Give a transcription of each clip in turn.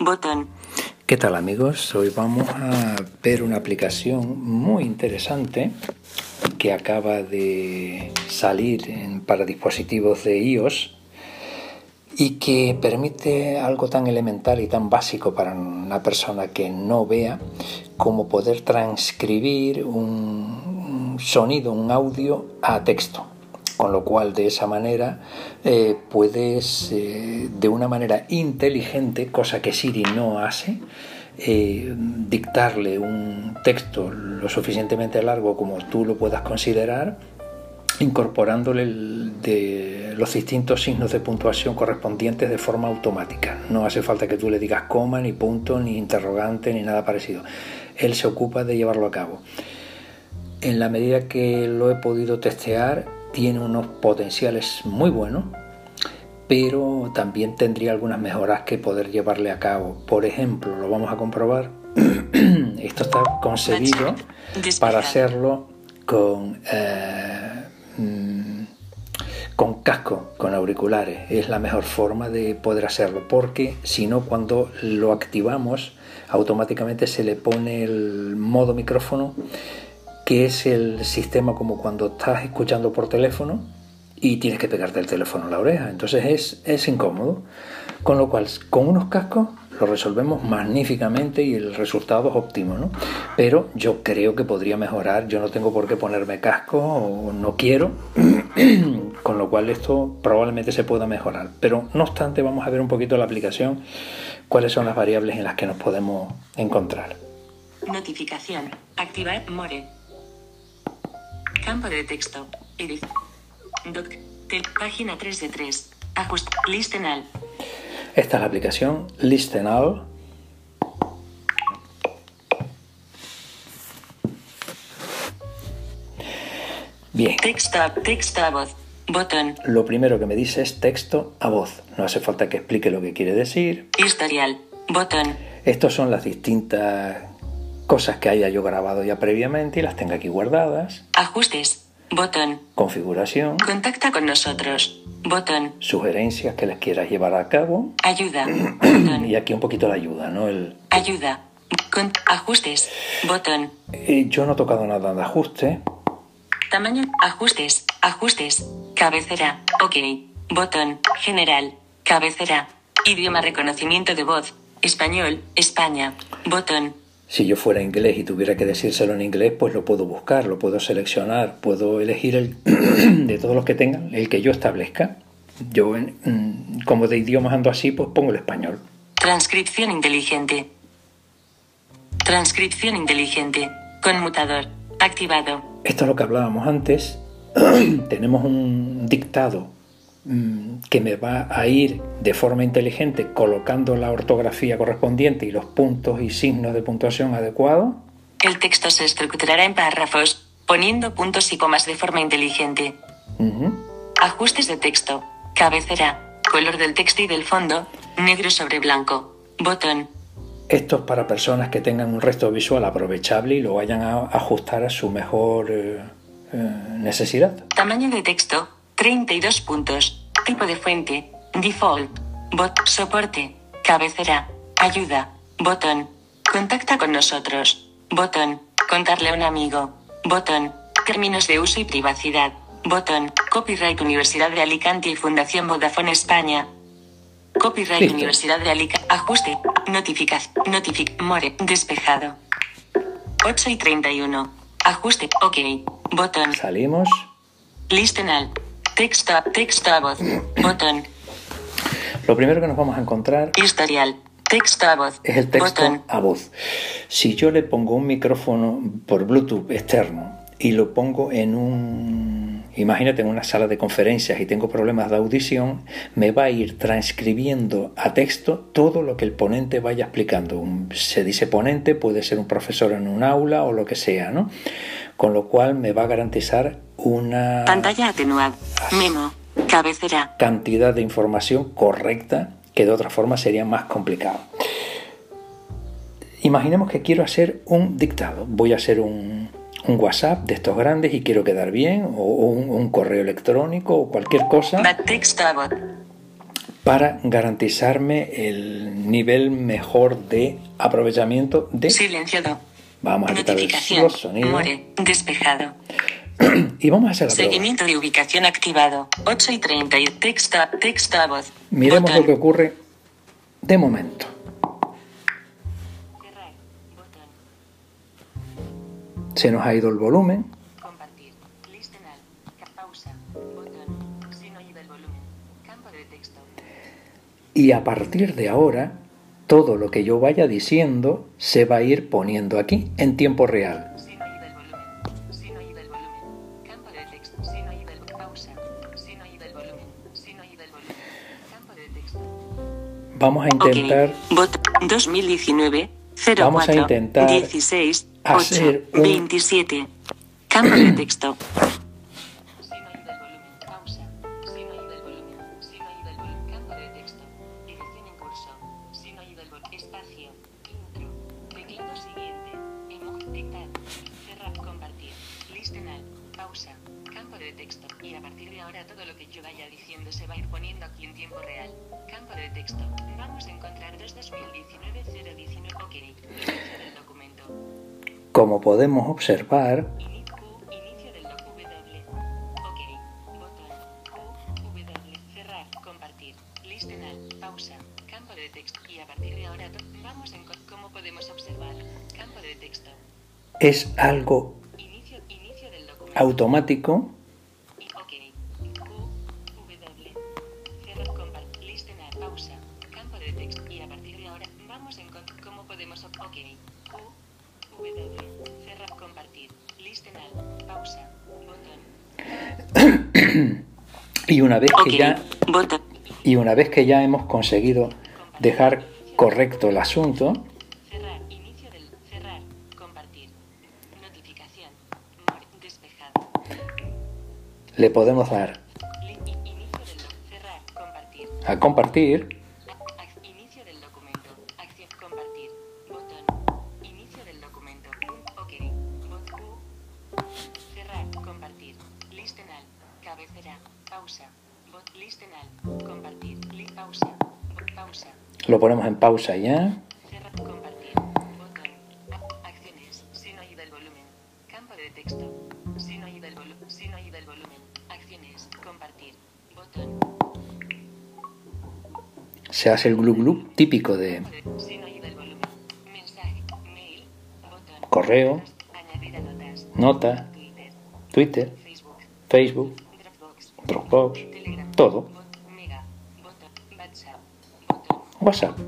Botón. ¿Qué tal amigos? Hoy vamos a ver una aplicación muy interesante que acaba de salir para dispositivos de iOS y que permite algo tan elemental y tan básico para una persona que no vea como poder transcribir un sonido, un audio a texto. Con lo cual de esa manera eh, puedes eh, de una manera inteligente, cosa que Siri no hace, eh, dictarle un texto lo suficientemente largo como tú lo puedas considerar incorporándole los distintos signos de puntuación correspondientes de forma automática. No hace falta que tú le digas coma, ni punto, ni interrogante, ni nada parecido. Él se ocupa de llevarlo a cabo. En la medida que lo he podido testear, tiene unos potenciales muy buenos, pero también tendría algunas mejoras que poder llevarle a cabo. Por ejemplo, lo vamos a comprobar. Esto está concebido para hacerlo con, eh, mm, con casco, con auriculares. Es la mejor forma de poder hacerlo, porque si no, cuando lo activamos, automáticamente se le pone el modo micrófono, que es el sistema como cuando estás escuchando por teléfono y tienes que pegarte el teléfono a la oreja. Entonces es, es incómodo. Con lo cual, con unos cascos lo resolvemos magníficamente y el resultado es óptimo, ¿no? Pero yo creo que podría mejorar. Yo no tengo por qué ponerme casco o no quiero. con lo cual esto probablemente se pueda mejorar. Pero no obstante, vamos a ver un poquito la aplicación, cuáles son las variables en las que nos podemos encontrar. Notificación. Activar More. Campo de texto. Edit. Doc. Te- página 3 de 3. Ajuste. Listen all. Esta es la aplicación Listen All. Bien, Texto a, texto a voz. Botón. lo primero que me dice es texto a voz. No hace falta que explique lo que quiere decir. Historial. Botón. Estas son las distintas cosas que haya yo grabado ya previamente y las tenga aquí guardadas. Ajustes. Botón. Configuración, Contacta con nosotros. Botón. sugerencias que les quieras llevar a cabo. Ayuda. Botón. Y aquí un poquito la ayuda, ¿no? El, Ayuda. Con ajustes. Botón. eh, yo no he tocado nada de ajuste. Tamaño. Ajustes. Ajustes. Cabecera. OK. Botón. General. Cabecera. Idioma reconocimiento de voz. Español. España. Botón. Si yo fuera inglés y tuviera que decírselo en inglés, pues lo puedo buscar, lo puedo seleccionar, puedo elegir el de todos los que tengan, el que yo establezca. Yo, mm, como de idiomas ando así, pues pongo el español. Transcripción inteligente. Transcripción inteligente. Conmutador. Activado. Esto es lo que hablábamos antes. Tenemos un dictado que me va a ir de forma inteligente colocando la ortografía correspondiente y los puntos y signos de puntuación adecuados. El texto se estructurará en párrafos, poniendo puntos y comas de forma inteligente. Ajustes de texto. Cabecera. Color del texto y del fondo. Negro sobre blanco. Botón. Esto es para personas que tengan un resto visual aprovechable y lo vayan a ajustar a su mejor eh, eh, necesidad. Tamaño de texto. 32 puntos. Tipo de fuente. Default. Bot. Soporte. Cabecera. Ayuda. Botón. Contacta con nosotros. Botón. Contarle a un amigo. Botón. Términos de uso y privacidad. Botón. Copyright Universidad de Alicante y Fundación Vodafone España. Copyright Listo. Universidad de Alicante. Ajuste. Notificación. Notific. More. Despejado. 8 y 31. Ajuste. OK. Botón. Salimos. Listen all. Texto, texto a voz. Botón. Lo primero que nos vamos a encontrar Historial. Texto a voz. es el texto Botón. a voz. Si yo le pongo un micrófono por Bluetooth externo y lo pongo en un, imagínate, en una sala de conferencias y tengo problemas de audición, me va a ir transcribiendo a texto todo lo que el ponente vaya explicando. Un- se dice ponente, puede ser un profesor en un aula o lo que sea, ¿no? Con lo cual me va a garantizar una Pantalla atenuada. Memo. Cabecera. cantidad de información correcta que de otra forma sería más complicado. Imaginemos que quiero hacer un dictado. Voy a hacer un, un WhatsApp de estos grandes y quiero quedar bien, o, o un, un correo electrónico o cualquier cosa. Para garantizarme el nivel mejor de aprovechamiento de... Silenciado. Vamos a quitar los sonidos. More. Despejado. Y vamos a hacer la prueba. Seguimiento de ubicación activado. 8 y 30 y texto, texto a voz. Miremos Botón. lo que ocurre de momento. Se nos ha ido el volumen. Compartir. Listen all. Ca- Pausa. Botón. Sin oído el volumen. Campo de texto. Y a partir de ahora, todo lo que yo vaya diciendo se va a ir poniendo aquí en tiempo real. Vamos a intentar Ok. Bot 2019 04 Vamos a intentar 16 hacer 8 un- 27 Campo de texto. De texto. Y a partir de ahora todo lo que yo vaya diciendo se va a ir poniendo aquí en tiempo real. Campo de texto. Vamos a encontrar 2 2019 019. Ok. Inicio del documento. como podemos observar, inicio del doc W. Ok. Botón. Cerrar. Compartir. Listen all. Pausa. Campo de texto. Y a partir de ahora vamos en co- cómo podemos observar. Campo de texto. es algo Inicio, inicio del documento. automático Q, W. Cerrar. Compartir. Listen all. Pausa. Campo de texto. Y a partir de ahora vamos en co- cómo podemos Ok. Q, W. Cerrar. Compartir. Listen all. Pausa. Botón. y una vez que Ok. ya Botón. y una vez que ya hemos conseguido dejar correcto el asunto, Compartir. Li pausa. Bot pausa. lo ponemos en pausa ya. Cerrar. Compartir. Botón. A- Acciones. Sin oído el volumen. Campo de texto. Sin oído el el volumen. Acciones. Compartir. Botón. Se hace el glu glu típico de correo, nota, Twitter. Facebook. Dropbox. Dropbox, Telegram. todo. WhatsApp.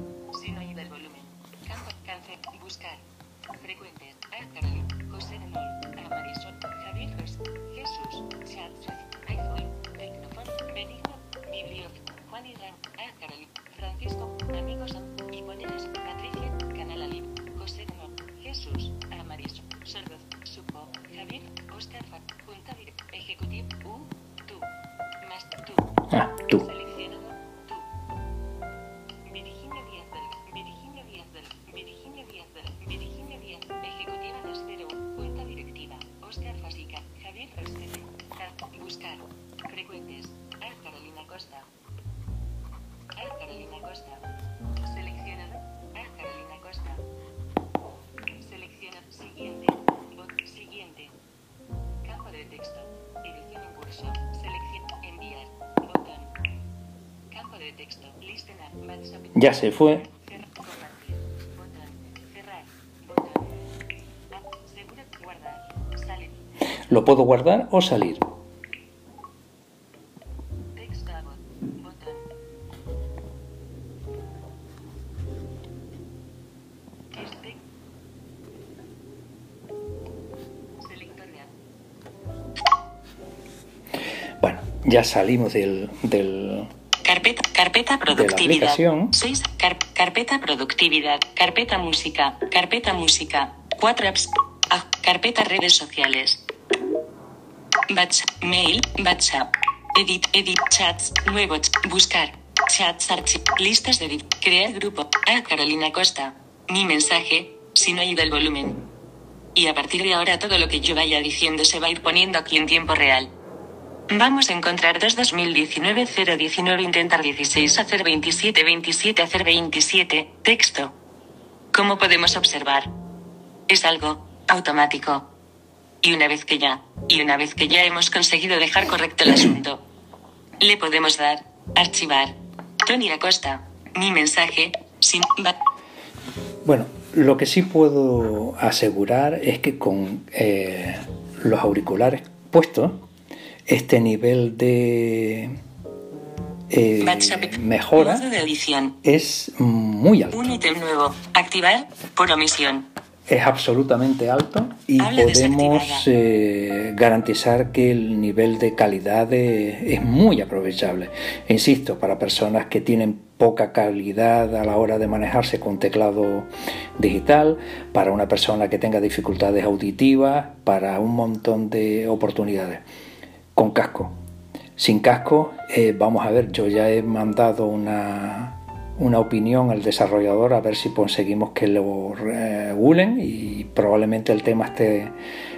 tuh Ya se fue. Lo puedo guardar o salir. Bueno, ya salimos del, del Carpeta, carpeta productividad. aplicación. 6. carpeta productividad. Carpeta música. Carpeta música. 4 apps. Ah, carpeta redes sociales. WhatsApp. Mail. WhatsApp. Edit. Edit. Chats. Nuevo. Buscar. Chats. Archivo. Listas de edit. Crear grupo. A. Carolina Costa. Mi mensaje. Si no oído el volumen. Y a partir de ahora todo lo que yo vaya diciendo se va a ir poniendo aquí en tiempo real. Vamos a encontrar 2 2019 019 intentar 16 hacer 27 27 hacer 27 texto. Como podemos observar, es algo automático. Y una vez que ya, y una vez que ya hemos conseguido dejar correcto el asunto, le podemos dar archivar. Tony Acosta, mi mensaje, sin Bueno, lo que sí puedo asegurar es que con eh, los auriculares puestos este nivel de eh, mejora es muy alto. Un ítem nuevo. Activar por omisión. Es absolutamente alto y podemos eh, garantizar que el nivel de calidad es muy aprovechable. Insisto, para personas que tienen poca calidad a la hora de manejarse con teclado digital, para una persona que tenga dificultades auditivas, para un montón de oportunidades con casco. Sin casco, eh, vamos a ver, yo ya he mandado una, una opinión al desarrollador a ver si conseguimos que lo regulen y probablemente el tema esté,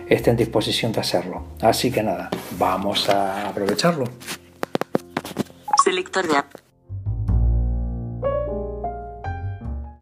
esté en disposición de hacerlo. Así que nada, vamos a aprovecharlo. Selector de.